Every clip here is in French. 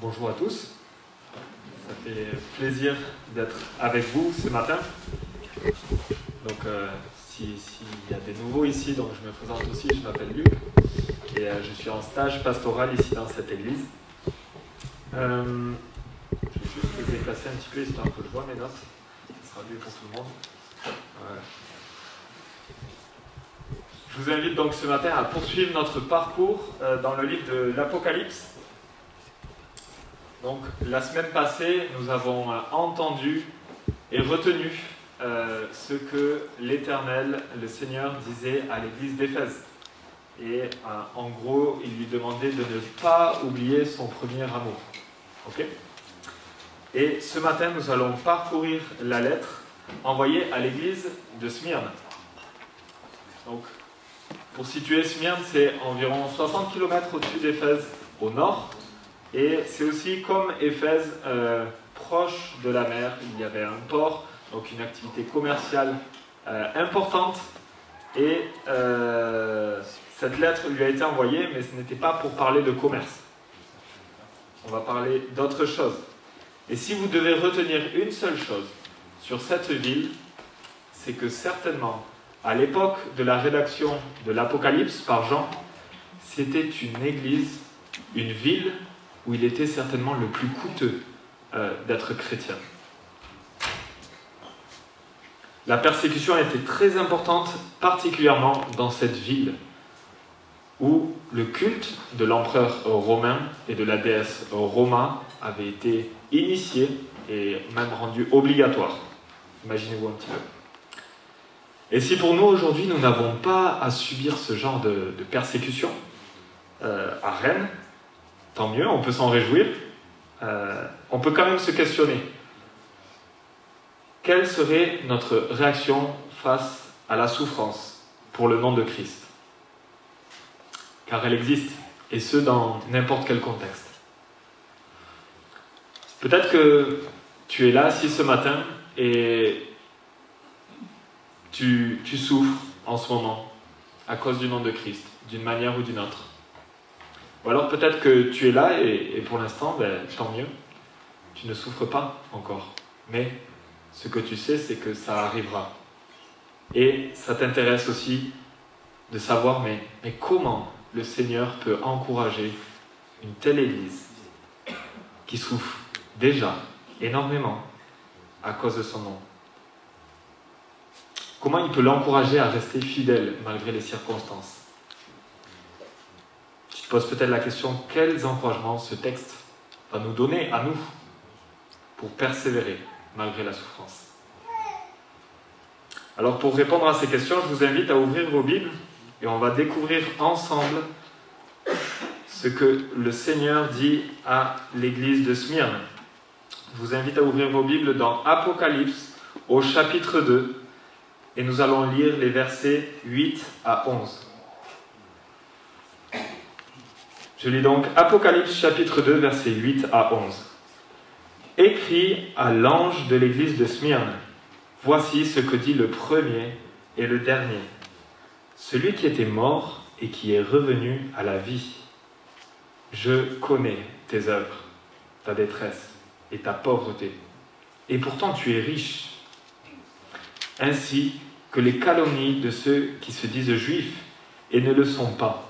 Bonjour à tous. Ça fait plaisir d'être avec vous ce matin. Donc, euh, s'il y a des nouveaux ici, donc je me présente aussi, je m'appelle Luc et euh, je suis en stage pastoral ici dans cette église. Euh, je vais juste me déplacer un petit peu histoire que je vois mes notes. Ce sera mieux pour tout le monde. Je vous invite donc ce matin à poursuivre notre parcours dans le livre de l'Apocalypse. Donc, la semaine passée, nous avons euh, entendu et retenu euh, ce que l'Éternel, le Seigneur, disait à l'église d'Éphèse. Et euh, en gros, il lui demandait de ne pas oublier son premier amour. Et ce matin, nous allons parcourir la lettre envoyée à l'église de Smyrne. Donc, pour situer Smyrne, c'est environ 60 km au-dessus d'Éphèse au nord. Et c'est aussi comme Éphèse, euh, proche de la mer. Il y avait un port, donc une activité commerciale euh, importante. Et euh, cette lettre lui a été envoyée, mais ce n'était pas pour parler de commerce. On va parler d'autre chose. Et si vous devez retenir une seule chose sur cette ville, c'est que certainement, à l'époque de la rédaction de l'Apocalypse par Jean, c'était une église, une ville où il était certainement le plus coûteux euh, d'être chrétien. La persécution été très importante, particulièrement dans cette ville, où le culte de l'empereur romain et de la déesse Roma avait été initié et même rendu obligatoire. Imaginez-vous un petit peu. Et si pour nous aujourd'hui nous n'avons pas à subir ce genre de, de persécution euh, à Rennes, tant mieux, on peut s'en réjouir. Euh, on peut quand même se questionner. Quelle serait notre réaction face à la souffrance pour le nom de Christ? Car elle existe, et ce dans n'importe quel contexte. Peut-être que tu es là, assis ce matin, et tu souffres en ce moment à cause du nom de Christ, d'une manière ou d'une autre. Ou alors peut-être que tu es là et, pour l'instant, ben, tant mieux, tu ne souffres pas encore. Mais ce que tu sais, c'est que ça arrivera. Et ça t'intéresse aussi de savoir, mais comment le Seigneur peut encourager une telle Église qui souffre déjà énormément à cause de son nom? Comment il peut l'encourager à rester fidèle malgré les circonstances? Poses peut-être la question, quels encouragements ce texte va nous donner à nous pour persévérer malgré la souffrance? Alors pour répondre à ces questions, je vous invite à ouvrir vos Bibles et on va découvrir ensemble ce que le Seigneur dit à l'église de Smyrne. Je vous invite à ouvrir vos Bibles dans Apocalypse au chapitre 2 et nous allons lire les versets 8 à 11. Je lis donc Apocalypse chapitre 2 versets 8 à 11. Écrit à l'ange de l'église de Smyrne, voici ce que dit le premier et le dernier, celui qui était mort et qui est revenu à la vie. Je connais tes œuvres, ta détresse et ta pauvreté, et pourtant tu es riche. Ainsi que les calomnies de ceux qui se disent juifs et ne le sont pas,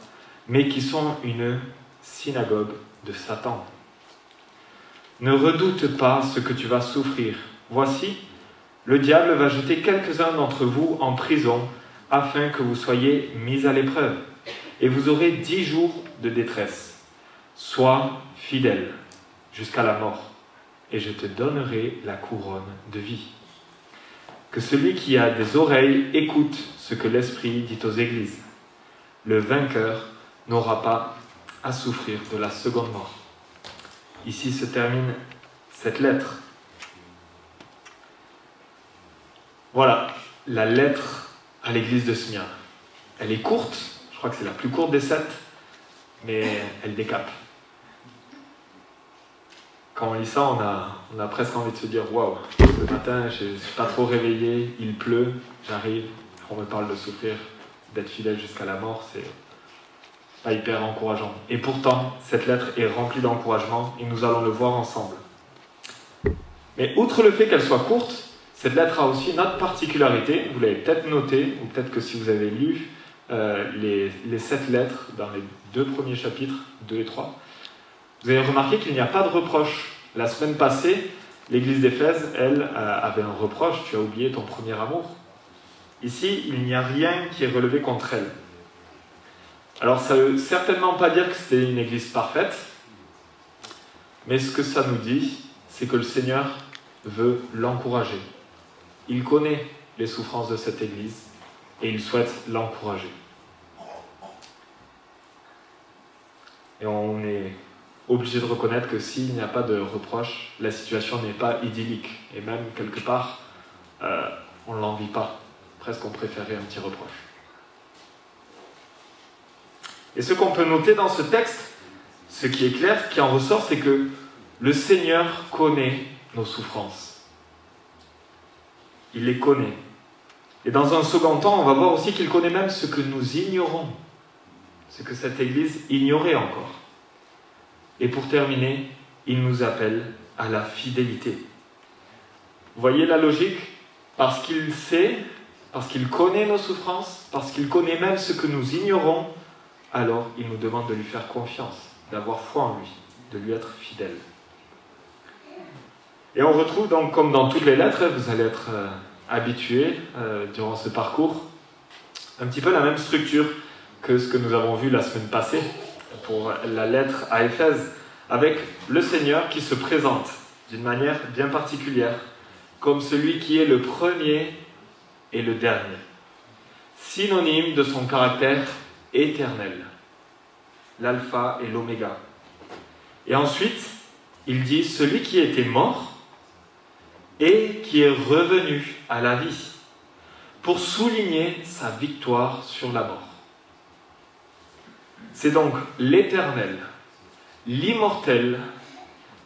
mais qui sont une synagogue de Satan. Ne redoute pas ce que tu vas souffrir. Voici, le diable va jeter quelques-uns d'entre vous en prison afin que vous soyez mis à l'épreuve. Et vous aurez dix jours de détresse. Sois fidèle jusqu'à la mort, et je te donnerai la couronne de vie. Que celui qui a des oreilles écoute ce que l'Esprit dit aux églises. Le vainqueur n'aura pas à souffrir de la seconde mort. Ici se termine cette lettre. Voilà, la lettre à l'église de Smyrne. Elle est courte, je crois que c'est la plus courte des sept, mais elle décape. Quand on lit ça, on a, presque envie de se dire Waouh, ce matin, je ne suis pas trop réveillé, il pleut, j'arrive, on me parle de souffrir, d'être fidèle jusqu'à la mort, c'est, pas hyper encourageant. Et pourtant, cette lettre est remplie d'encouragement et nous allons le voir ensemble. Mais outre le fait qu'elle soit courte, cette lettre a aussi une autre particularité. Vous l'avez peut-être noté, ou peut-être que si vous avez lu euh, les, sept lettres dans les deux premiers chapitres, 2 et 3, vous avez remarqué qu'il n'y a pas de reproche. La semaine passée, l'église d'Éphèse, elle, euh, avait un reproche, tu as oublié ton premier amour. Ici, il n'y a rien qui est relevé contre elle. Alors ça ne veut certainement pas dire que c'était une église parfaite, mais ce que ça nous dit, c'est que le Seigneur veut l'encourager. Il connaît les souffrances de cette église et il souhaite l'encourager. Et on est obligé de reconnaître que s'il n'y a pas de reproche, la situation n'est pas idyllique. Et même quelque part, euh, on ne l'envie pas. Presque on préférait un petit reproche. Et ce qu'on peut noter dans ce texte, ce qui est clair, qui en ressort, c'est que le Seigneur connaît nos souffrances. Il les connaît. Et dans un second temps, on va voir aussi qu'il connaît même ce que nous ignorons, ce que cette Église ignorait encore. Et pour terminer, il nous appelle à la fidélité. Vous voyez la logique? Parce qu'il sait, parce qu'il connaît nos souffrances, parce qu'il connaît même ce que nous ignorons, alors il nous demande de lui faire confiance, d'avoir foi en lui, de lui être fidèle. Et on retrouve donc, comme dans toutes les lettres, vous allez être euh, habitués euh, durant ce parcours, un petit peu la même structure que ce que nous avons vu la semaine passée pour la lettre à Éphèse, avec le Seigneur qui se présente d'une manière bien particulière, comme celui qui est le premier et le dernier, synonyme de son caractère éternel, l'alpha et l'oméga. Et ensuite, il dit, celui qui était mort et qui est revenu à la vie, pour souligner sa victoire sur la mort. C'est donc l'Éternel, l'immortel,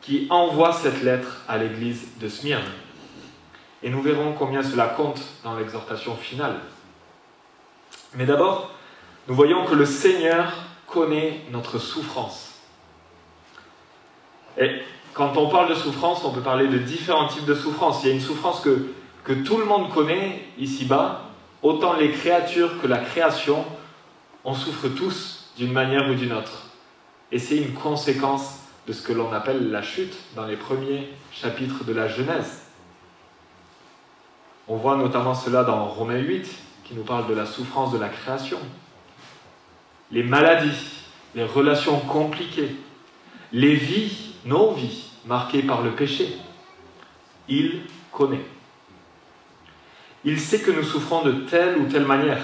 qui envoie cette lettre à l'église de Smyrne. Et nous verrons combien cela compte dans l'exhortation finale. Mais d'abord, nous voyons que le Seigneur connaît notre souffrance. Et quand on parle de souffrance, on peut parler de différents types de souffrance. Il y a une souffrance que, que tout le monde connaît ici-bas, autant les créatures que la création, on souffre tous d'une manière ou d'une autre. Et c'est une conséquence de ce que l'on appelle la chute dans les premiers chapitres de la Genèse. On voit notamment cela dans Romains 8, qui nous parle de la souffrance de la création les maladies, les relations compliquées, les vies, nos vies, marquées par le péché. Il connaît. Il sait que nous souffrons de telle ou telle manière.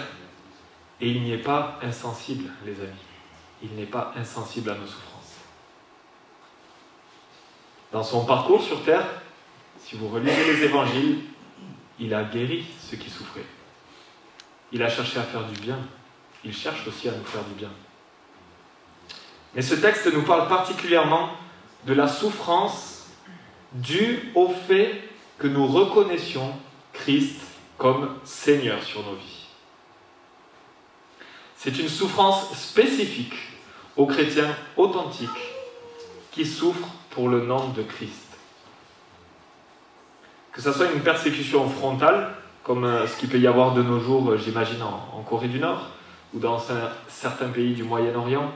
Et il n'y est pas insensible, les amis. Il n'est pas insensible à nos souffrances. Dans son parcours sur terre, si vous relisez les évangiles, il a guéri ceux qui souffraient. Il a cherché à faire du bien il cherche aussi à nous faire du bien. Mais ce texte nous parle particulièrement de la souffrance due au fait que nous reconnaissions Christ comme Seigneur sur nos vies. C'est une souffrance spécifique aux chrétiens authentiques qui souffrent pour le nom de Christ. Que ce soit une persécution frontale, comme euh, ce qu'il peut y avoir de nos jours, euh, j'imagine, en Corée du Nord, ou dans certains pays du Moyen-Orient,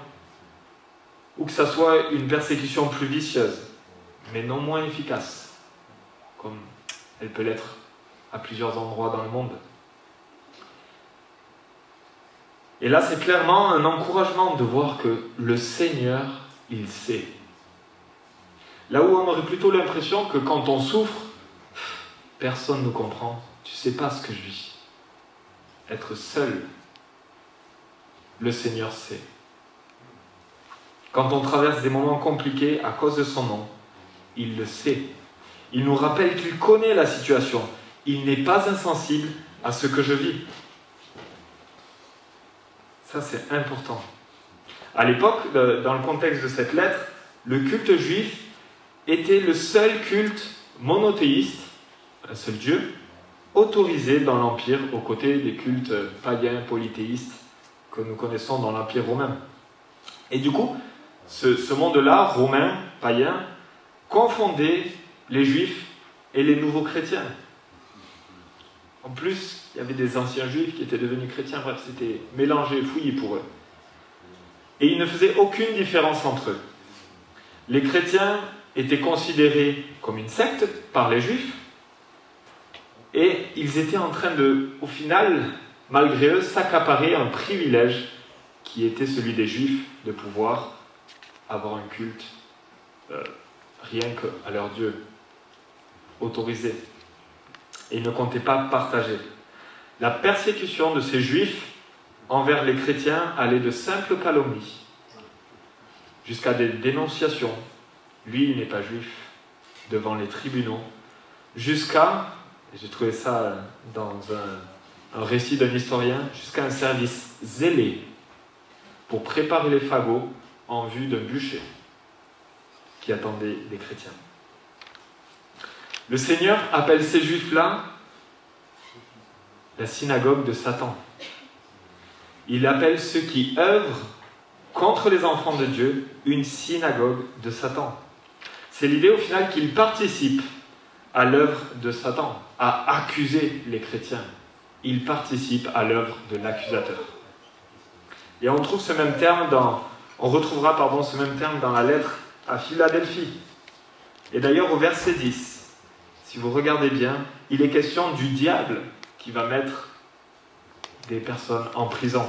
ou que ça soit une persécution plus vicieuse, mais non moins efficace, comme elle peut l'être à plusieurs endroits dans le monde. Et là, c'est clairement un encouragement de voir que le Seigneur, il sait. Là où on aurait plutôt l'impression que quand on souffre, personne ne comprend, tu sais pas ce que je vis. Être seul le Seigneur sait. Quand on traverse des moments compliqués à cause de son nom, il le sait. Il nous rappelle qu'il connaît la situation. Il n'est pas insensible à ce que je vis. Ça, c'est important. À l'époque, dans le contexte de cette lettre, le culte juif était le seul culte monothéiste, un seul Dieu, autorisé dans l'Empire aux côtés des cultes païens polythéistes que nous connaissons dans l'Empire romain. Et du coup, ce, monde-là, romain, païen, confondait les juifs et les nouveaux chrétiens. En plus, il y avait des anciens juifs qui étaient devenus chrétiens, bref, c'était mélangé, fouillé pour eux. Et ils ne faisaient aucune différence entre eux. Les chrétiens étaient considérés comme une secte par les juifs, et ils étaient en train de, au final, malgré eux, s'accaparer un privilège qui était celui des juifs de pouvoir avoir un culte euh, rien qu'à leur Dieu, autorisé. Et ils ne comptaient pas partager. La persécution de ces juifs envers les chrétiens allait de simples calomnies jusqu'à des dénonciations. Lui, il n'est pas juif, devant les tribunaux, jusqu'à, j'ai trouvé ça dans un, un récit d'un historien, jusqu'à un service zélé pour préparer les fagots en vue d'un bûcher qui attendait les chrétiens. Le Seigneur appelle ces juifs-là la synagogue de Satan. Il appelle ceux qui œuvrent contre les enfants de Dieu une synagogue de Satan. C'est l'idée au final qu'ils participent à l'œuvre de Satan, à accuser les chrétiens. Ils participent à l'œuvre de l'accusateur. Et on trouve retrouvera pardon, ce même terme dans la lettre à Philadelphie. Et d'ailleurs au verset 10, si vous regardez bien, il est question du diable qui va mettre des personnes en prison.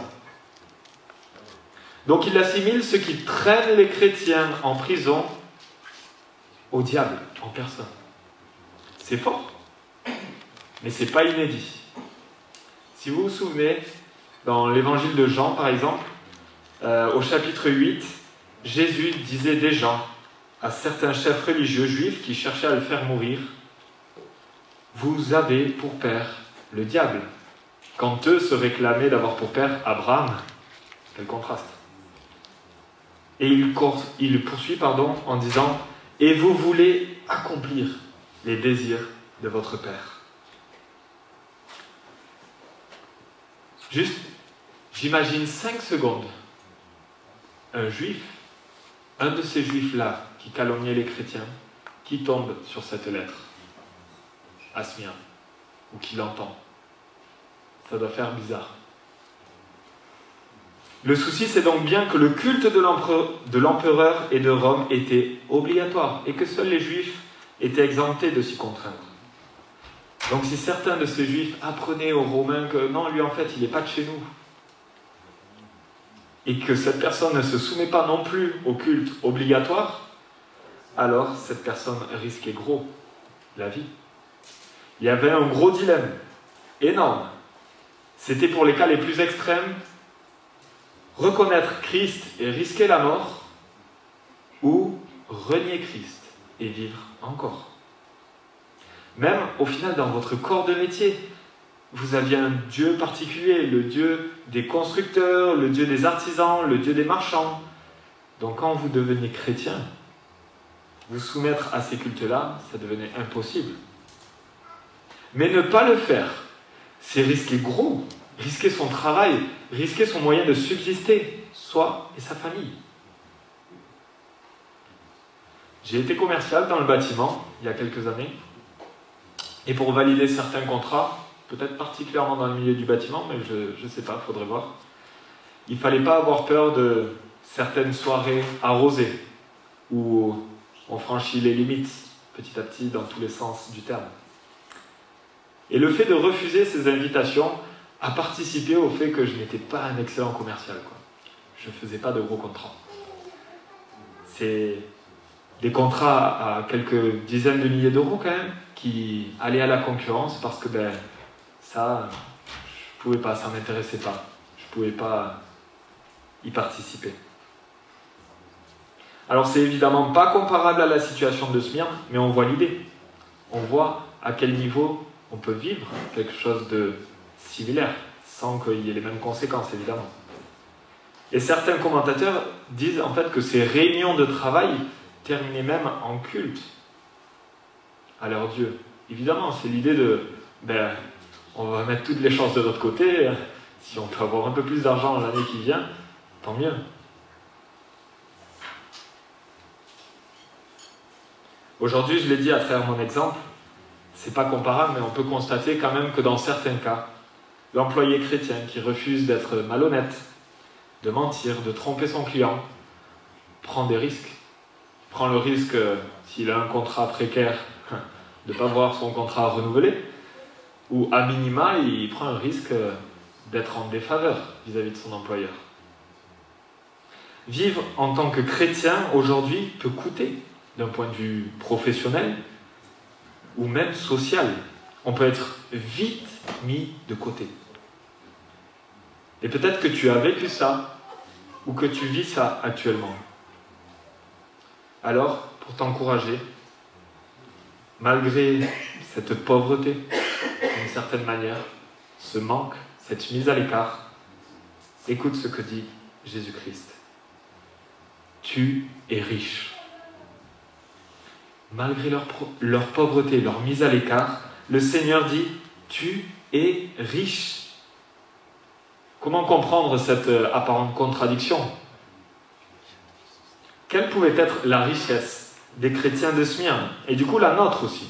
Donc il assimile ceux qui traînent les chrétiens en prison au diable en personne. C'est fort, mais c'est pas inédit. Si vous vous souvenez, dans l'évangile de Jean par exemple, euh, au chapitre 8, Jésus disait déjà à certains chefs religieux juifs qui cherchaient à le faire mourir, Vous avez pour père le diable. Quand eux se réclamaient d'avoir pour père Abraham, quel contraste. Et il, il poursuit pardon, en disant, Et vous voulez accomplir les désirs de votre père. Juste, j'imagine cinq secondes un juif un de ces juifs-là qui calomniait les chrétiens, qui tombe sur cette lettre, Asmien, ou qui l'entend. Ça doit faire bizarre. Le souci, c'est donc bien que le culte de l'empereur et de Rome était obligatoire et que seuls les juifs étaient exemptés de s'y contraindre. Donc si certains de ces juifs apprenaient aux Romains que non, lui en fait, il n'est pas de chez nous, et que cette personne ne se soumet pas non plus au culte obligatoire, alors cette personne risquait gros la vie. Il y avait un gros dilemme, énorme. C'était pour les cas les plus extrêmes, reconnaître Christ et risquer la mort, ou renier Christ et vivre encore. Même au final dans votre corps de métier, vous aviez un Dieu particulier, le Dieu des constructeurs, le Dieu des artisans, le Dieu des marchands. Donc quand vous deveniez chrétien, vous soumettre à ces cultes-là, ça devenait impossible. Mais ne pas le faire, c'est risquer gros, risquer son travail, risquer son moyen de subsister, soi et sa famille. J'ai été commercial dans le bâtiment il y a quelques années, et pour valider certains contrats, peut-être particulièrement dans le milieu du bâtiment, mais je ne sais pas, faudrait voir. Il fallait pas avoir peur de certaines soirées arrosées, où on franchit les limites petit à petit dans tous les sens du terme. Et le fait de refuser ces invitations a participé au fait que je n'étais pas un excellent commercial. Je ne faisais pas de gros contrats. C'est des contrats à quelques dizaines de milliers d'euros quand même, qui allaient à la concurrence parce que ben, ça, je pouvais pas, ça m'intéressait pas. Je pouvais pas y participer. Alors c'est évidemment pas comparable à la situation de Smyrne, mais on voit l'idée. On voit à quel niveau on peut vivre quelque chose de similaire, sans qu'il y ait les mêmes conséquences, évidemment. Et certains commentateurs disent en fait que ces réunions de travail terminaient même en culte à leur Dieu. Évidemment, c'est l'idée de, ben, on va mettre toutes les chances de notre côté, si on peut avoir un peu plus d'argent l'année qui vient, tant mieux. Aujourd'hui, je l'ai dit à travers mon exemple, c'est pas comparable, mais on peut constater quand même que dans certains cas, l'employé chrétien qui refuse d'être malhonnête, de mentir, de tromper son client, prend des risques. Il prend le risque, euh, s'il a un contrat précaire, de ne pas voir son contrat renouvelé, ou à minima, il prend un risque d'être en défaveur vis-à-vis de son employeur. Vivre en tant que chrétien aujourd'hui peut coûter d'un point de vue professionnel ou même social. On peut être vite mis de côté. Et peut-être que tu as vécu ça ou que tu vis ça actuellement. Alors, pour t'encourager, malgré cette pauvreté, d'une certaine manière, ce manque, cette mise à l'écart, écoute ce que dit Jésus-Christ. Tu es riche. Malgré leur, leur pauvreté, leur mise à l'écart, le Seigneur dit, tu es riche. Comment comprendre cette euh, apparente contradiction? Quelle pouvait être la richesse? Des chrétiens de Smyrne et du coup la nôtre aussi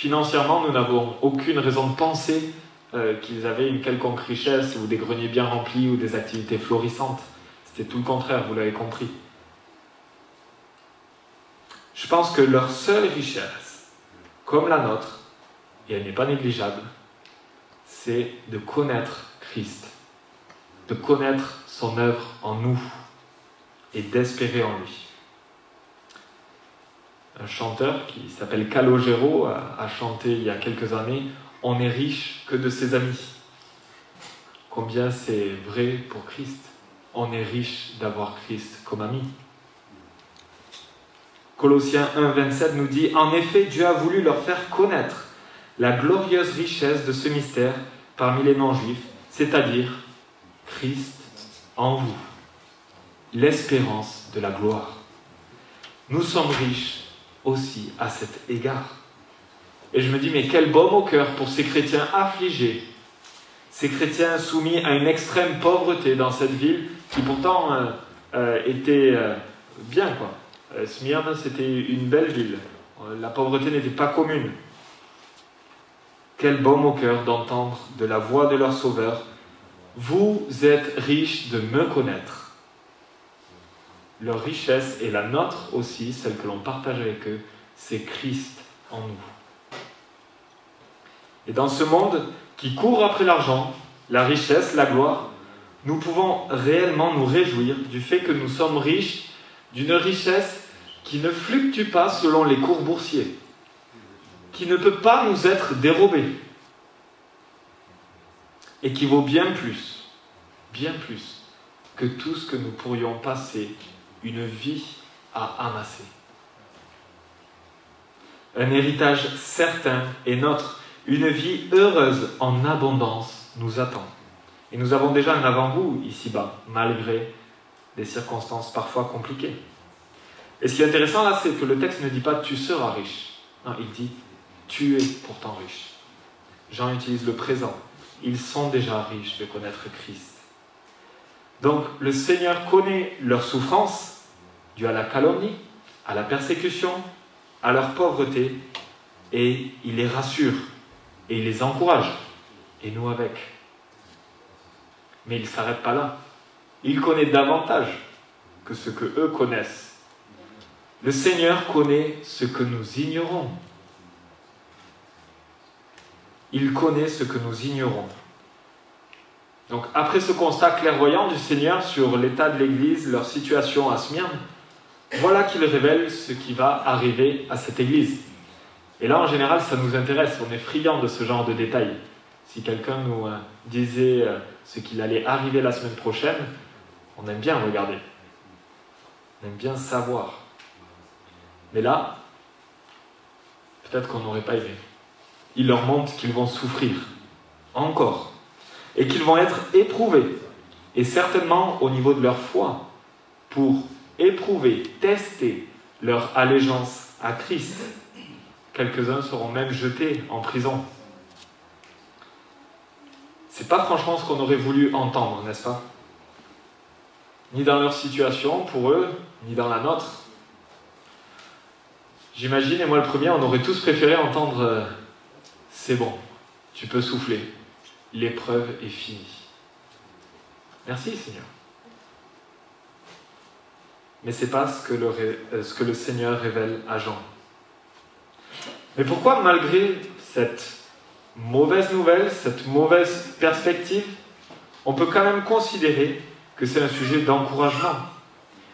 Financièrement, nous n'avons aucune raison de penser euh, qu'ils avaient une quelconque richesse ou des greniers bien remplis ou des activités florissantes. C'était tout le contraire, vous l'avez compris. Je pense que leur seule richesse, comme la nôtre, et elle n'est pas négligeable, c'est de connaître Christ, de connaître son œuvre en nous et d'espérer en lui. Un chanteur qui s'appelle Calogero a chanté il y a quelques années On n'est riche que de ses amis. Combien c'est vrai pour Christ On est riche d'avoir Christ comme ami. Colossiens 1, 27 nous dit En effet, Dieu a voulu leur faire connaître la glorieuse richesse de ce mystère parmi les non-juifs, c'est-à-dire Christ en vous, l'espérance de la gloire. Nous sommes riches aussi à cet égard. Et je me dis, mais quel baume au cœur pour ces chrétiens affligés, ces chrétiens soumis à une extrême pauvreté dans cette ville qui pourtant euh, euh, était euh, bien, quoi. Smyrne, c'était une belle ville. La pauvreté n'était pas commune. Quel baume au cœur d'entendre de la voix de leur Sauveur. Vous êtes riches de me connaître. Leur richesse et la nôtre aussi, celle que l'on partage avec eux, c'est Christ en nous. Et dans ce monde qui court après l'argent, la richesse, la gloire, nous pouvons réellement nous réjouir du fait que nous sommes riches d'une richesse qui ne fluctue pas selon les cours boursiers qui ne peut pas nous être dérobé et qui vaut bien plus, bien plus que tout ce que nous pourrions passer une vie à amasser. Un héritage certain est notre, une vie heureuse en abondance nous attend. Et nous avons déjà un avant-goût ici-bas, malgré des circonstances parfois compliquées. Et ce qui est intéressant là, c'est que le texte ne dit pas tu seras riche. Non, il dit tu es pourtant riche. Jean utilise le présent. Ils sont déjà riches de connaître Christ. Donc le Seigneur connaît leur souffrance, due à la calomnie, à la persécution, à leur pauvreté, et il les rassure, et il les encourage, et nous avec. Mais il ne s'arrête pas là. Il connaît davantage que ce que eux connaissent. Le Seigneur connaît ce que nous ignorons. Il connaît ce que nous ignorons. Donc après ce constat clairvoyant du Seigneur sur l'état de l'Église, leur situation à Smyrne, voilà qu'il révèle ce qui va arriver à cette Église. Et là, en général, ça nous intéresse, on est friand de ce genre de détails. Si quelqu'un nous euh, disait euh, ce qu'il allait arriver la semaine prochaine, on aime bien regarder. On aime bien savoir. Mais là, peut-être qu'on n'aurait pas aimé il leur montre qu'ils vont souffrir encore et qu'ils vont être éprouvés. Et certainement au niveau de leur foi, pour éprouver, tester leur allégeance à Christ. Quelques-uns seront même jetés en prison. C'est pas franchement ce qu'on aurait voulu entendre, n'est-ce pas? Ni dans leur situation, pour eux, ni dans la nôtre. J'imagine, et moi le premier, on aurait tous préféré entendre euh, C'est bon, tu peux souffler, l'épreuve est finie. Merci Seigneur. Mais ce n'est pas ce que, le, euh, ce que le Seigneur révèle à Jean. Mais pourquoi, malgré cette mauvaise nouvelle, cette mauvaise perspective, on peut quand même considérer que c'est un sujet d'encouragement?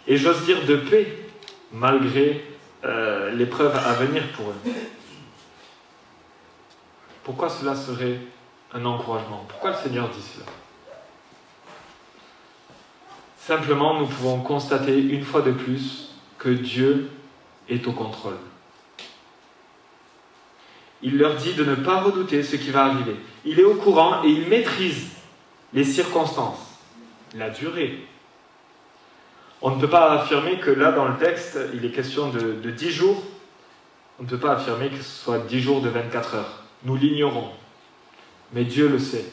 Et j'ose dire de paix, malgré euh, l'épreuve à venir pour eux. Pourquoi cela serait un encouragement Pourquoi le Seigneur dit cela? Simplement, nous pouvons constater une fois de plus que Dieu est au contrôle. Il leur dit de ne pas redouter ce qui va arriver. Il est au courant et il maîtrise les circonstances, la durée. On ne peut pas affirmer que là, dans le texte, il est question de, de 10 jours. On ne peut pas affirmer que ce soit 10 jours de 24 heures. Nous l'ignorons. Mais Dieu le sait.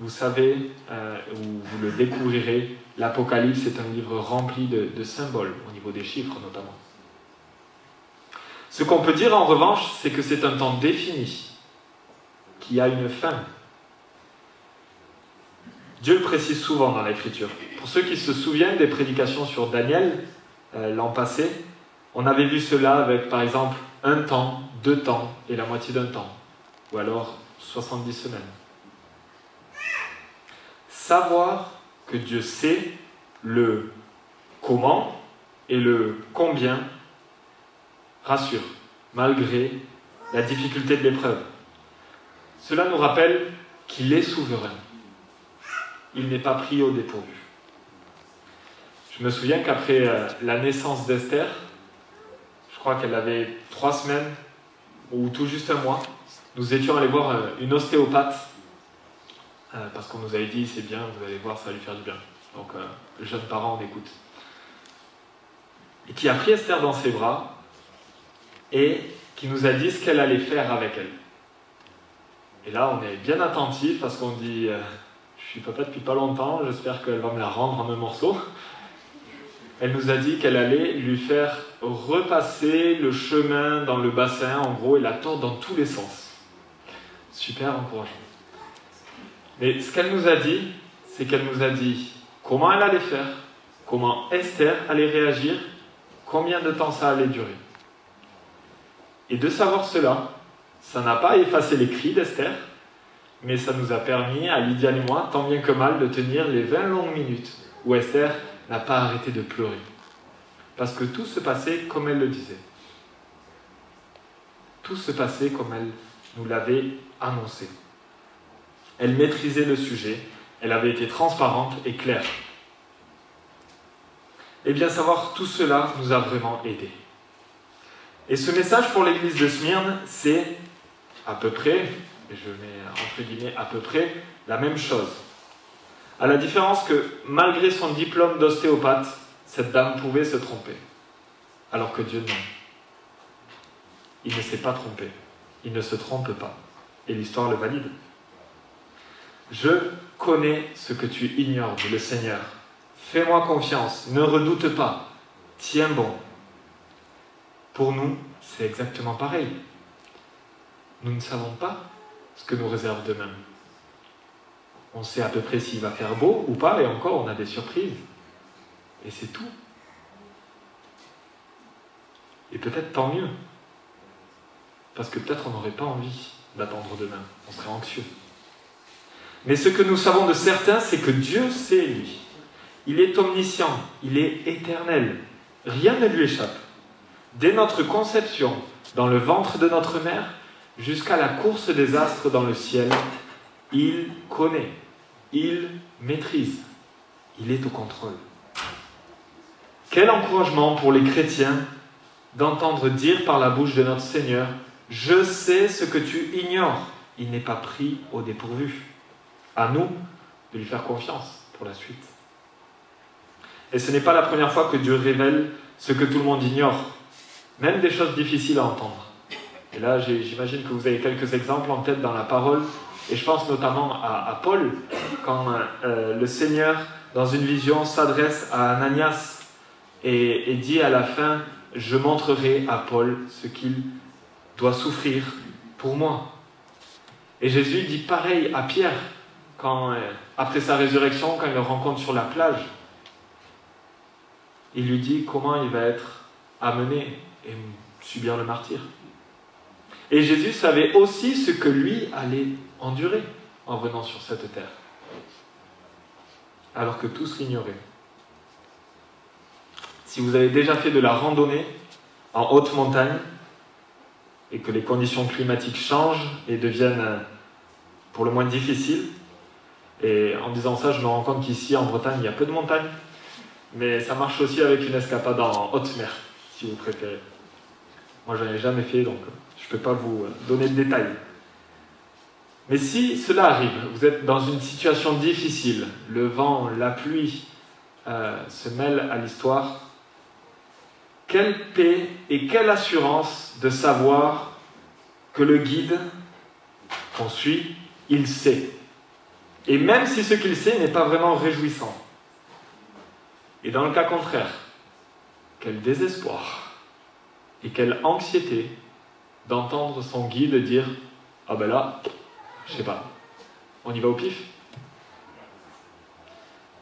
Vous savez, euh, ou vous le découvrirez, l'Apocalypse est un livre rempli de symboles, au niveau des chiffres notamment. Ce qu'on peut dire en revanche, c'est que c'est un temps défini, qui a une fin. Dieu le précise souvent dans l'Écriture. Pour ceux qui se souviennent des prédications sur Daniel euh, l'an passé, on avait vu cela avec par exemple un temps, deux temps et la moitié d'un temps, ou alors 70 semaines. Savoir que Dieu sait le comment et le combien rassure, malgré la difficulté de l'épreuve. Cela nous rappelle qu'il est souverain. Il n'est pas pris au dépourvu. Je me souviens qu'après euh, la naissance d'Esther, je crois qu'elle avait trois semaines ou tout juste un mois, nous étions allés voir euh, une ostéopathe euh, parce qu'on nous avait dit c'est bien, vous allez voir, ça va lui faire du bien. Donc, le jeune parent, on écoute. Et qui a pris Esther dans ses bras et qui nous a dit ce qu'elle allait faire avec elle. Et là, on est bien attentif parce qu'on dit euh, Je suis papa depuis pas longtemps, j'espère qu'elle va me la rendre en un morceau. Elle nous a dit qu'elle allait lui faire repasser le chemin dans le bassin, en gros, et la tordre dans tous les sens. Super encourageant. Mais ce qu'elle nous a dit, c'est qu'elle nous a dit comment elle allait faire, comment Esther allait réagir, combien de temps ça allait durer. Et de savoir cela, ça n'a pas effacé les cris d'Esther, mais ça nous a permis, à Lydia et moi, tant bien que mal, de tenir les 20 longues minutes où Esther n'a pas arrêté de pleurer. Parce que tout se passait comme elle le disait. Tout se passait comme elle nous l'avait annoncé. Elle maîtrisait le sujet, elle avait été transparente et claire. Et bien savoir tout cela nous a vraiment aidés. Et ce message pour l'église de Smyrne, c'est à peu près, et je mets entre guillemets à peu près, la même chose. À la différence que malgré son diplôme d'ostéopathe, cette dame pouvait se tromper. Alors que Dieu non. Il ne s'est pas trompé. Il ne se trompe pas. Et l'histoire le valide. Je connais ce que tu ignores, dit le Seigneur. Fais-moi confiance, ne redoute pas. Tiens bon, pour nous, c'est exactement pareil. Nous ne savons pas ce que nous réserve demain. On sait à peu près s'il va faire beau ou pas, et encore, on a des surprises. Et c'est tout. Et peut-être tant mieux. Parce que peut-être on n'aurait pas envie d'attendre demain. On serait anxieux. Mais ce que nous savons de certains, c'est que Dieu sait, lui. Il est omniscient, il est éternel. Rien ne lui échappe dès notre conception dans le ventre de notre mère jusqu'à la course des astres dans le ciel, il connaît, il maîtrise, il est au contrôle. Quel encouragement pour les chrétiens d'entendre dire par la bouche de notre Seigneur, je sais ce que tu ignores, il n'est pas pris au dépourvu. À nous de lui faire confiance pour la suite. Et ce n'est pas la première fois que Dieu révèle ce que tout le monde ignore même des choses difficiles à entendre. Et là, j'imagine que vous avez quelques exemples en tête dans la parole, et je pense notamment à, Paul, quand euh, le Seigneur, dans une vision, s'adresse à Ananias et, dit à la fin, je montrerai à Paul ce qu'il doit souffrir pour moi. Et Jésus dit pareil à Pierre, quand, euh, après sa résurrection, quand il le rencontre sur la plage. Il lui dit comment il va être amené et subir le martyr. Et Jésus savait aussi ce que lui allait endurer en venant sur cette terre, alors que tous l'ignoraient. Si vous avez déjà fait de la randonnée en haute montagne et que les conditions climatiques changent et deviennent euh, pour le moins difficiles, et en disant ça, je me rends compte qu'ici en Bretagne, il y a peu de montagnes, mais ça marche aussi avec une escapade en haute mer, si vous préférez. Moi, je n'en ai jamais fait, donc je ne peux pas vous euh, donner de détails. Mais si cela arrive, vous êtes dans une situation difficile, le vent, la pluie euh, se mêlent à l'histoire, quelle paix et quelle assurance de savoir que le guide qu'on suit, il sait. Et même si ce qu'il sait n'est pas vraiment réjouissant. Et dans le cas contraire, quel désespoir et quelle anxiété d'entendre son guide dire Ah ben là, je sais pas, on y va au pif?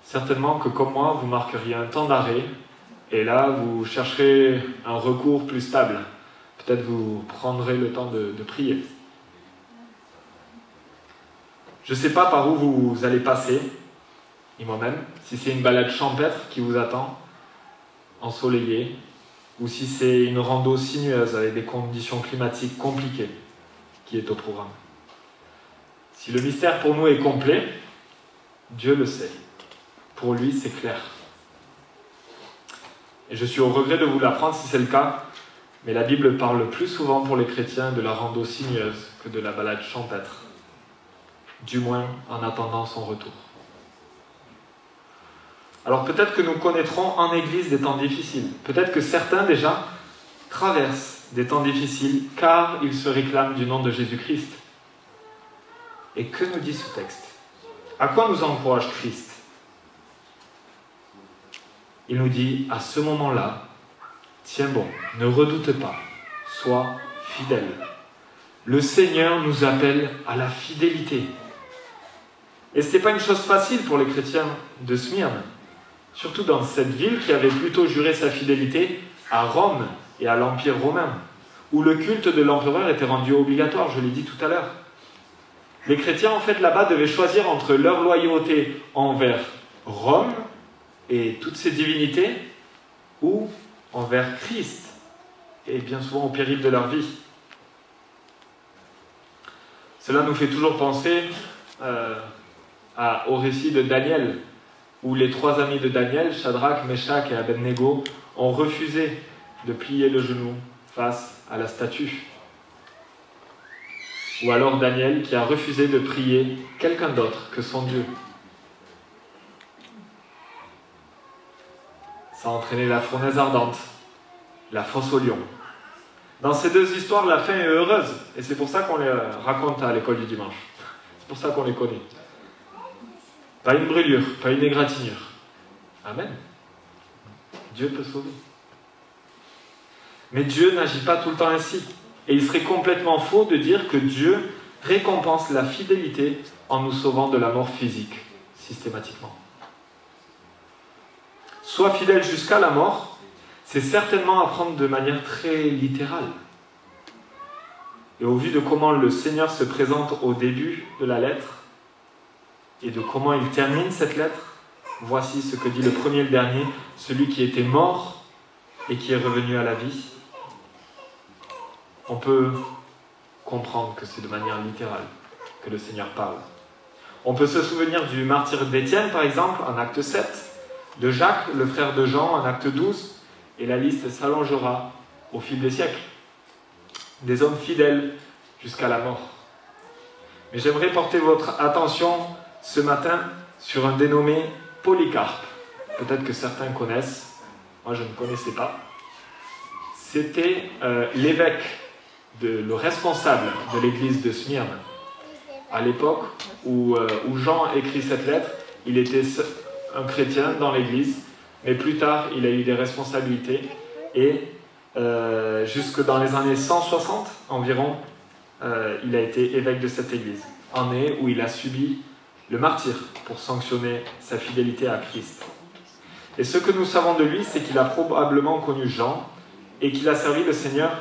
Certainement que comme moi, vous marqueriez un temps d'arrêt et là, vous chercherez un recours plus stable. Peut-être vous prendrez le temps de, prier. Je ne sais pas par où vous allez passer, et moi-même, si c'est une balade champêtre qui vous attend, ensoleillée, ou si c'est une rando sinueuse avec des conditions climatiques compliquées qui est au programme. Si le mystère pour nous est complet, Dieu le sait. Pour lui, c'est clair. Et je suis au regret de vous l'apprendre si c'est le cas, mais la Bible parle plus souvent pour les chrétiens de la rando sinueuse que de la balade champêtre, du moins en attendant son retour. Alors peut-être que nous connaîtrons en Église des temps difficiles, peut-être que certains déjà traversent des temps difficiles car ils se réclament du nom de Jésus-Christ. Et que nous dit ce texte? À quoi nous encourage Christ? Il nous dit à ce moment-là, tiens bon, ne redoute pas, sois fidèle. Le Seigneur nous appelle à la fidélité. Et ce n'était pas une chose facile pour les chrétiens de Smyrne, surtout dans cette ville qui avait plutôt juré sa fidélité à Rome et à l'Empire romain, où le culte de l'empereur était rendu obligatoire, je l'ai dit tout à l'heure. Les chrétiens, en fait, là-bas, devaient choisir entre leur loyauté envers Rome et toutes ces divinités ou envers Christ et bien souvent au péril de leur vie. Cela nous fait toujours penser euh, au récit de Daniel, où les trois amis de Daniel, Shadrach, Meshach et Abednego, ont refusé de plier le genou face à la statue. Ou alors Daniel qui a refusé de prier quelqu'un d'autre que son Dieu. Ça a entraîné la fournaise ardente, la fosse au lion. Dans ces deux histoires, la fin est heureuse. Et c'est pour ça qu'on les raconte à l'école du dimanche. C'est pour ça qu'on les connaît. Pas une brûlure, pas une égratignure. Amen. Dieu peut sauver. Mais Dieu n'agit pas tout le temps ainsi. Et il serait complètement faux de dire que Dieu récompense la fidélité en nous sauvant de la mort physique, systématiquement. Sois fidèle jusqu'à la mort, c'est certainement à prendre de manière très littérale. Et au vu de comment le Seigneur se présente au début de la lettre et de comment il termine cette lettre, voici ce que dit le premier et le dernier, celui qui était mort et qui est revenu à la vie. On peut comprendre que c'est de manière littérale que le Seigneur parle. On peut se souvenir du martyr d'Étienne, par exemple, en acte 7, de Jacques, le frère de Jean, en acte 12, et la liste s'allongera au fil des siècles. Des hommes fidèles jusqu'à la mort. Mais j'aimerais porter votre attention ce matin sur un dénommé Polycarpe. Peut-être que certains connaissent, moi je ne connaissais pas. C'était euh, l'évêque, le responsable de l'église de Smyrne. À l'époque où, euh, où Jean écrit cette lettre, il était un chrétien dans l'Église, mais plus tard, il a eu des responsabilités et euh, jusque dans les années 160 environ, euh, il a été évêque de cette église, année où il a subi le martyr pour sanctionner sa fidélité à Christ. Et ce que nous savons de lui, c'est qu'il a probablement connu Jean et qu'il a servi le Seigneur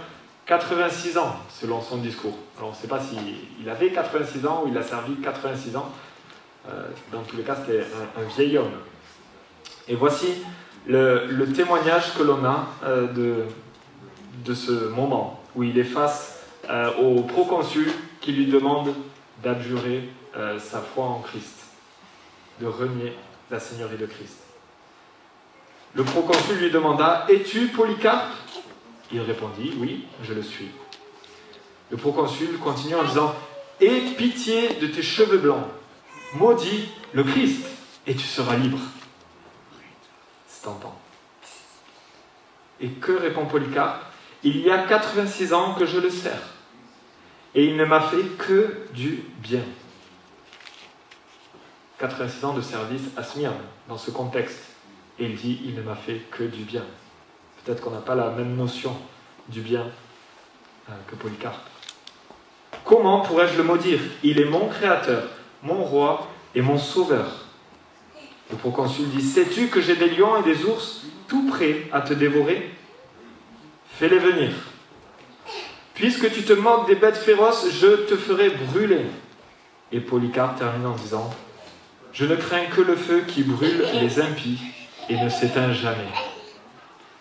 86 ans, selon son discours. Alors on ne sait pas s'il avait 86 ans ou il a servi 86 ans. Euh, dans tous les cas, c'était un, vieil homme. Et voici le, témoignage que l'on a euh, de, ce moment où il est face euh, au proconsul qui lui demande d'abjurer sa foi en Christ, de renier la Seigneurie de Christ. Le proconsul lui demanda Es-tu Polycarpe? Il répondit Oui, je le suis. Le proconsul continue en disant Aie pitié de tes cheveux blancs, maudit le Christ, et tu seras libre. C'est tentant. Et que répond Polycarpe? Il y a 86 ans que je le sers, et il ne m'a fait que du bien. 86 ans de service à Smyrne, dans ce contexte. Et il dit, il ne m'a fait que du bien. Peut-être qu'on n'a pas la même notion du bien euh, que Polycarpe. Comment pourrais-je le maudire? Il est mon créateur, mon roi et mon sauveur. Le proconsul dit, sais-tu que j'ai des lions et des ours tout prêts à te dévorer? Fais-les venir. Puisque tu te moques des bêtes féroces, je te ferai brûler. Et Polycarpe termine en disant, je ne crains que le feu qui brûle les impies et ne s'éteint jamais.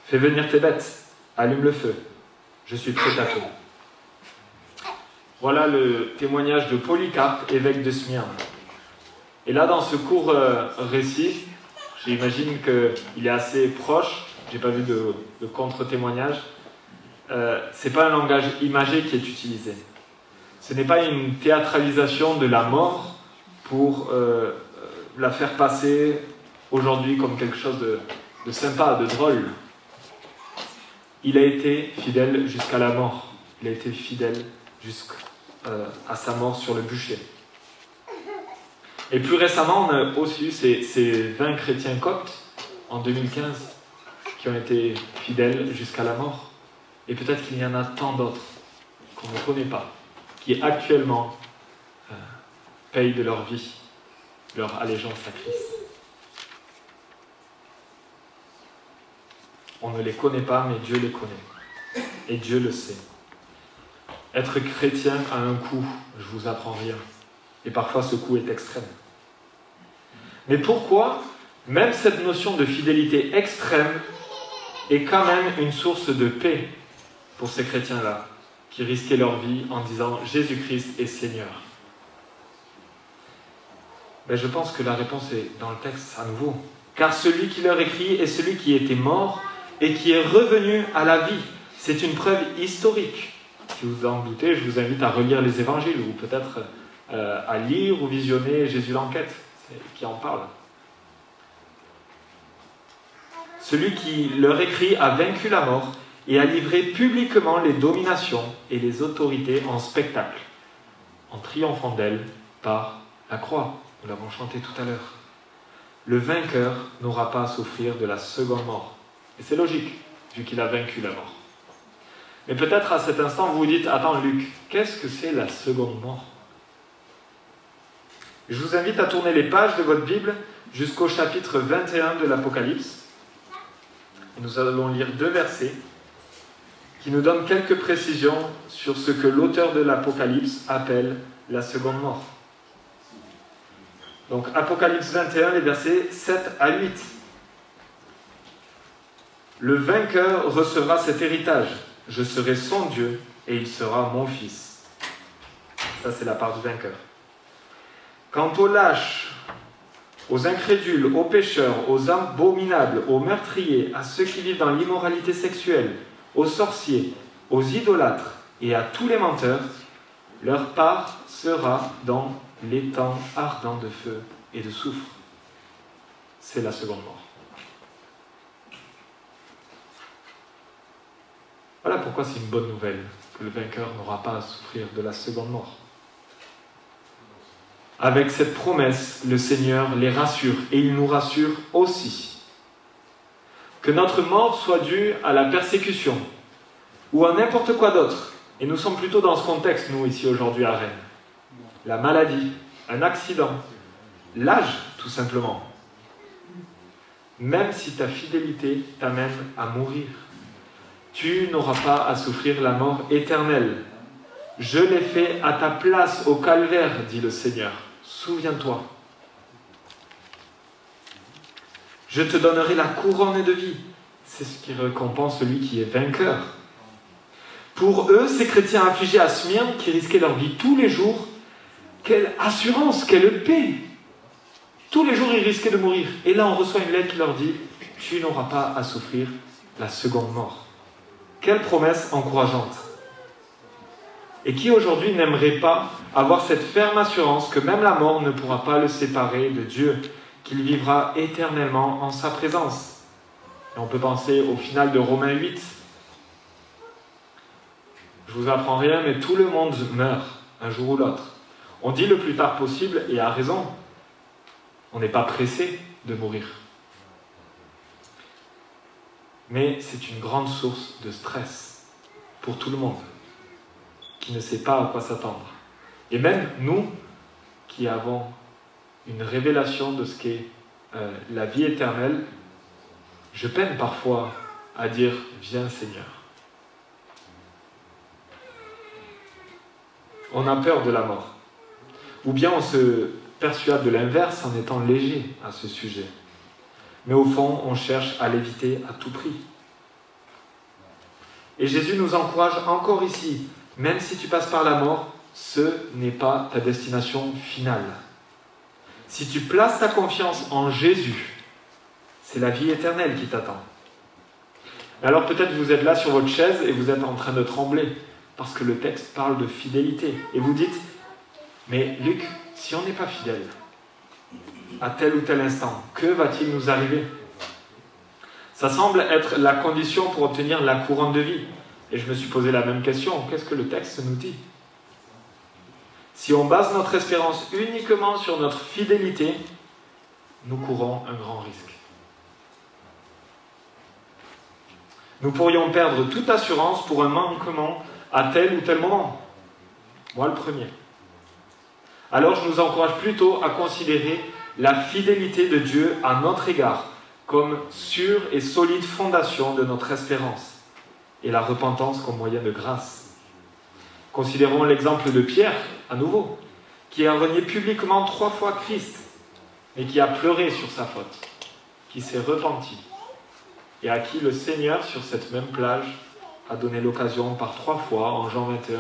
Fais venir tes bêtes, allume le feu, je suis prêt à tout. Voilà le témoignage de Polycarpe, évêque de Smyrne. Et là, dans ce court euh, récit, j'imagine qu'il est assez proche, j'ai pas vu de, contre-témoignage. Euh, c'est pas un langage imagé qui est utilisé. Ce n'est pas une théâtralisation de la mort pour euh, la faire passer aujourd'hui comme quelque chose de, sympa, de drôle. Il a été fidèle jusqu'à la mort. Il a été fidèle jusqu'à euh, sa mort sur le bûcher. Et plus récemment, on a aussi eu ces, ces 20 chrétiens coptes en 2015 qui ont été fidèles jusqu'à la mort. Et peut-être qu'il y en a tant d'autres qu'on ne connaît pas, qui actuellement euh, payent de leur vie leur allégeance à Christ. On ne les connaît pas, mais Dieu les connaît. Et Dieu le sait. Être chrétien a un coût, je vous apprends rien. Et parfois ce coût est extrême. Mais pourquoi même cette notion de fidélité extrême est quand même une source de paix pour ces chrétiens-là, qui risquaient leur vie en disant Jésus-Christ est Seigneur ben, Je pense que la réponse est dans le texte à nouveau. Car celui qui leur écrit est celui qui était mort et qui est revenu à la vie. C'est une preuve historique. Si vous en doutez, je vous invite à relire les évangiles ou peut-être euh, à lire ou visionner Jésus l'enquête qui en parle. Celui qui leur écrit a vaincu la mort et a livré publiquement les dominations et les autorités en spectacle, en triomphant d'elles par la croix. Nous l'avons chanté tout à l'heure. Le vainqueur n'aura pas à souffrir de la seconde mort. Et c'est logique, vu qu'il a vaincu la mort. Mais peut-être à cet instant, vous vous dites, attends Luc, qu'est-ce que c'est la seconde mort? Je vous invite à tourner les pages de votre Bible jusqu'au chapitre 21 de l'Apocalypse. Nous allons lire deux versets qui nous donnent quelques précisions sur ce que l'auteur de l'Apocalypse appelle la seconde mort. Donc Apocalypse 21, les versets 7 à 8. Le vainqueur recevra cet héritage. Je serai son Dieu et il sera mon fils. Ça, c'est la part du vainqueur. Quant aux lâches, aux incrédules, aux pécheurs, aux abominables, aux meurtriers, à ceux qui vivent dans l'immoralité sexuelle, aux sorciers, aux idolâtres et à tous les menteurs, leur part sera dans l'étang ardent de feu et de soufre. C'est la seconde mort. Voilà pourquoi c'est une bonne nouvelle que le vainqueur n'aura pas à souffrir de la seconde mort. Avec cette promesse, le Seigneur les rassure et il nous rassure aussi. Que notre mort soit due à la persécution, ou à n'importe quoi d'autre. Et nous sommes plutôt dans ce contexte, nous, ici aujourd'hui à Rennes. La maladie, un accident, l'âge, tout simplement. Même si ta fidélité t'amène à mourir, tu n'auras pas à souffrir la mort éternelle. Je l'ai fait à ta place au calvaire, dit le Seigneur. Souviens-toi. Je te donnerai la couronne de vie. C'est ce qui récompense celui qui est vainqueur. Pour eux, ces chrétiens affligés à Smyrne, qui risquaient leur vie tous les jours, quelle assurance, quelle paix Tous les jours, ils risquaient de mourir. Et là, on reçoit une lettre qui leur dit, tu n'auras pas à souffrir la seconde mort. Quelle promesse encourageante. Et qui aujourd'hui n'aimerait pas avoir cette ferme assurance que même la mort ne pourra pas le séparer de Dieu, qu'il vivra éternellement en sa présence. Et on peut penser au final de Romains 8. Je vous apprends rien, mais tout le monde meurt un jour ou l'autre. On dit le plus tard possible, et à raison. On n'est pas pressé de mourir. Mais c'est une grande source de stress pour tout le monde qui ne sait pas à quoi s'attendre. Et même nous qui avons une révélation de ce qu'est euh, la vie éternelle, je peine parfois à dire Viens Seigneur. On a peur de la mort. Ou bien on se persuade de l'inverse en étant léger à ce sujet. Mais au fond, on cherche à l'éviter à tout prix. Et Jésus nous encourage encore ici, même si tu passes par la mort, ce n'est pas ta destination finale. Si tu places ta confiance en Jésus, c'est la vie éternelle qui t'attend. Alors peut-être vous êtes là sur votre chaise et vous êtes en train de trembler parce que le texte parle de fidélité. Et vous dites, mais Luc, si on n'est pas fidèle à tel ou tel instant, que va-t-il nous arriver? Ça semble être la condition pour obtenir la couronne de vie. Et je me suis posé la même question, qu'est-ce que le texte nous dit? Si on base notre espérance uniquement sur notre fidélité, nous courons un grand risque. Nous pourrions perdre toute assurance pour un manquement à tel ou tel moment. Moi le premier. Alors je nous encourage plutôt à considérer la fidélité de Dieu à notre égard comme sûre et solide fondation de notre espérance et la repentance comme moyen de grâce. Considérons l'exemple de Pierre, à nouveau, qui a renié publiquement trois fois Christ, mais qui a pleuré sur sa faute, qui s'est repenti, et à qui le Seigneur, sur cette même plage, a donné l'occasion par trois fois, en Jean 21,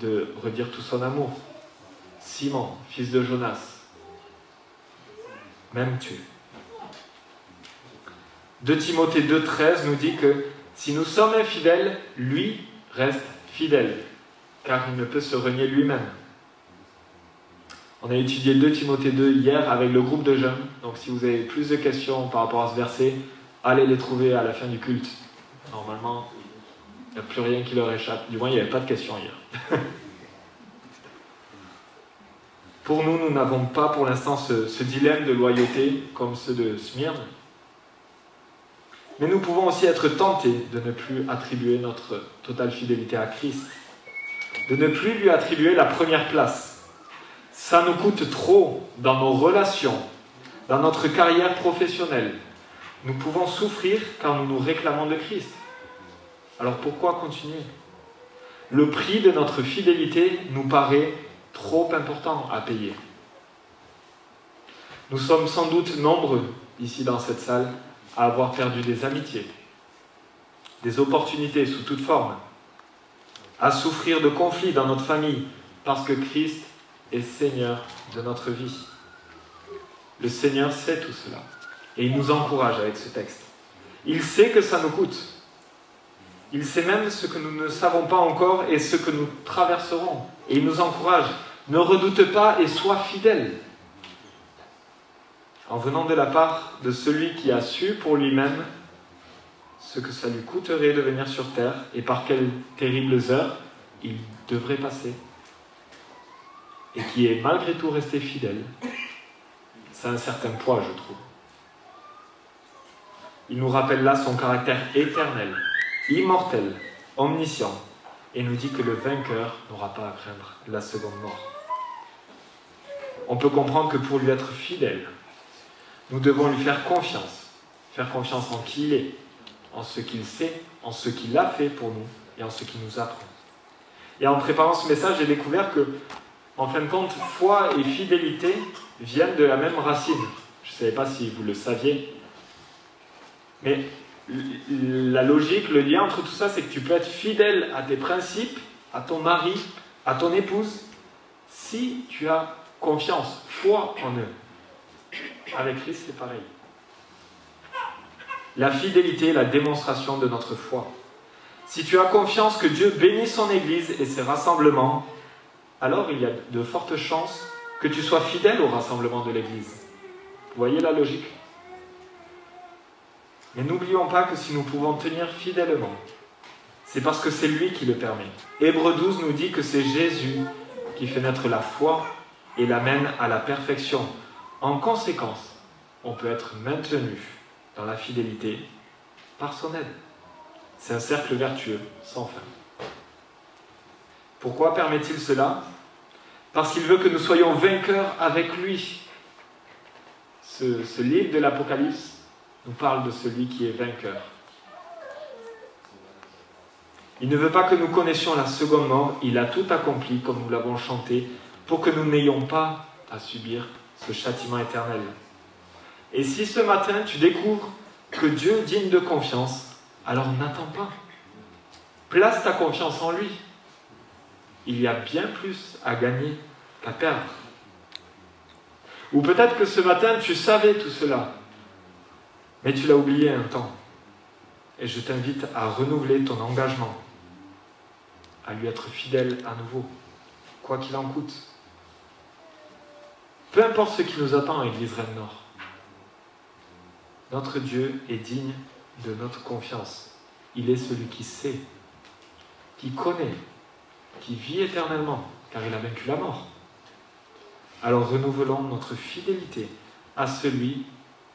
de redire tout son amour. Simon, fils de Jonas, m'aimes-tu 2 Timothée 2,13 nous dit que si nous sommes infidèles, lui reste fidèle, car il ne peut se renier lui-même. On a étudié 2 Timothée 2 hier avec le groupe de jeunes, donc si vous avez plus de questions par rapport à ce verset, allez les trouver à la fin du culte. Normalement, il n'y a plus rien qui leur échappe. Du moins, il n'y avait pas de questions hier. pour nous, nous n'avons pas pour l'instant ce, dilemme de loyauté comme ceux de Smyrne. Mais nous pouvons aussi être tentés de ne plus attribuer notre totale fidélité à Christ, de ne plus lui attribuer la première place. Ça nous coûte trop dans nos relations, dans notre carrière professionnelle. Nous pouvons souffrir quand nous nous réclamons de Christ. Alors pourquoi continuer? Le prix de notre fidélité nous paraît trop important à payer. Nous sommes sans doute nombreux ici dans cette salle à avoir perdu des amitiés, des opportunités sous toute forme, à souffrir de conflits dans notre famille parce que Christ est Seigneur de notre vie. Le Seigneur sait tout cela et il nous encourage avec ce texte. Il sait que ça nous coûte. Il sait même ce que nous ne savons pas encore et ce que nous traverserons. Et il nous encourage. Ne redoute pas et sois fidèle en venant de la part de celui qui a su pour lui-même ce que ça lui coûterait de venir sur terre et par quelles terribles heures il devrait passer, et qui est malgré tout resté fidèle, c'est un certain poids, je trouve. Il nous rappelle là son caractère éternel, immortel, omniscient, et nous dit que le vainqueur n'aura pas à craindre la seconde mort. On peut comprendre que pour lui être fidèle, nous devons lui faire confiance, faire confiance en qui il est, en ce qu'il sait, en ce qu'il a fait pour nous et en ce qu'il nous apprend. Et en préparant ce message, j'ai découvert que, en fin de compte, foi et fidélité viennent de la même racine. Je ne savais pas si vous le saviez. Mais la logique, le lien entre tout ça, c'est que tu peux être fidèle à tes principes, à ton mari, à ton épouse, si tu as confiance, foi en eux. Avec Christ, c'est pareil. La fidélité est la démonstration de notre foi. Si tu as confiance que Dieu bénit son Église et ses rassemblements, alors il y a de fortes chances que tu sois fidèle au rassemblement de l'Église. Vous voyez la logique? Mais n'oublions pas que si nous pouvons tenir fidèlement, c'est parce que c'est lui qui le permet. Hébreu 12 nous dit que c'est Jésus qui fait naître la foi et l'amène à la perfection. En conséquence, on peut être maintenu dans la fidélité par son aide. C'est un cercle vertueux, sans fin. Pourquoi permet-il cela? Parce qu'il veut que nous soyons vainqueurs avec lui. Ce, ce livre de l'Apocalypse nous parle de celui qui est vainqueur. Il ne veut pas que nous connaissions la seconde mort, il a tout accompli comme nous l'avons chanté, pour que nous n'ayons pas à subir ce châtiment éternel. Et si ce matin tu découvres que Dieu est digne de confiance, alors n'attends pas. Place ta confiance en lui. Il y a bien plus à gagner qu'à perdre. Ou peut-être que ce matin tu savais tout cela, mais tu l'as oublié un temps. Et je t'invite à renouveler ton engagement, à lui être fidèle à nouveau, quoi qu'il en coûte. Peu importe ce qui nous attend à Église Rennes Nord. Notre Dieu est digne de notre confiance. Il est celui qui sait, qui connaît, qui vit éternellement, car il a vaincu la mort. Alors renouvelons notre fidélité à celui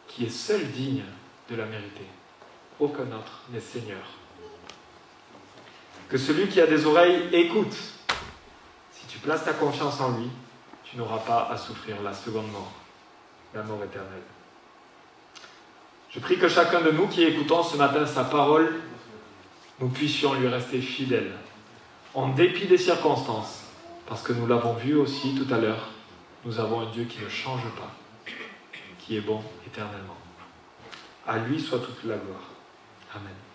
qui est seul digne de la mériter. Aucun autre n'est Seigneur. Que celui qui a des oreilles écoute. Si tu places ta confiance en lui, tu n'auras pas à souffrir la seconde mort, la mort éternelle. Je prie que chacun de nous qui écoutons ce matin sa parole, nous puissions lui rester fidèles, en dépit des circonstances, parce que nous l'avons vu aussi tout à l'heure, nous avons un Dieu qui ne change pas, qui est bon éternellement. À lui soit toute la gloire. Amen.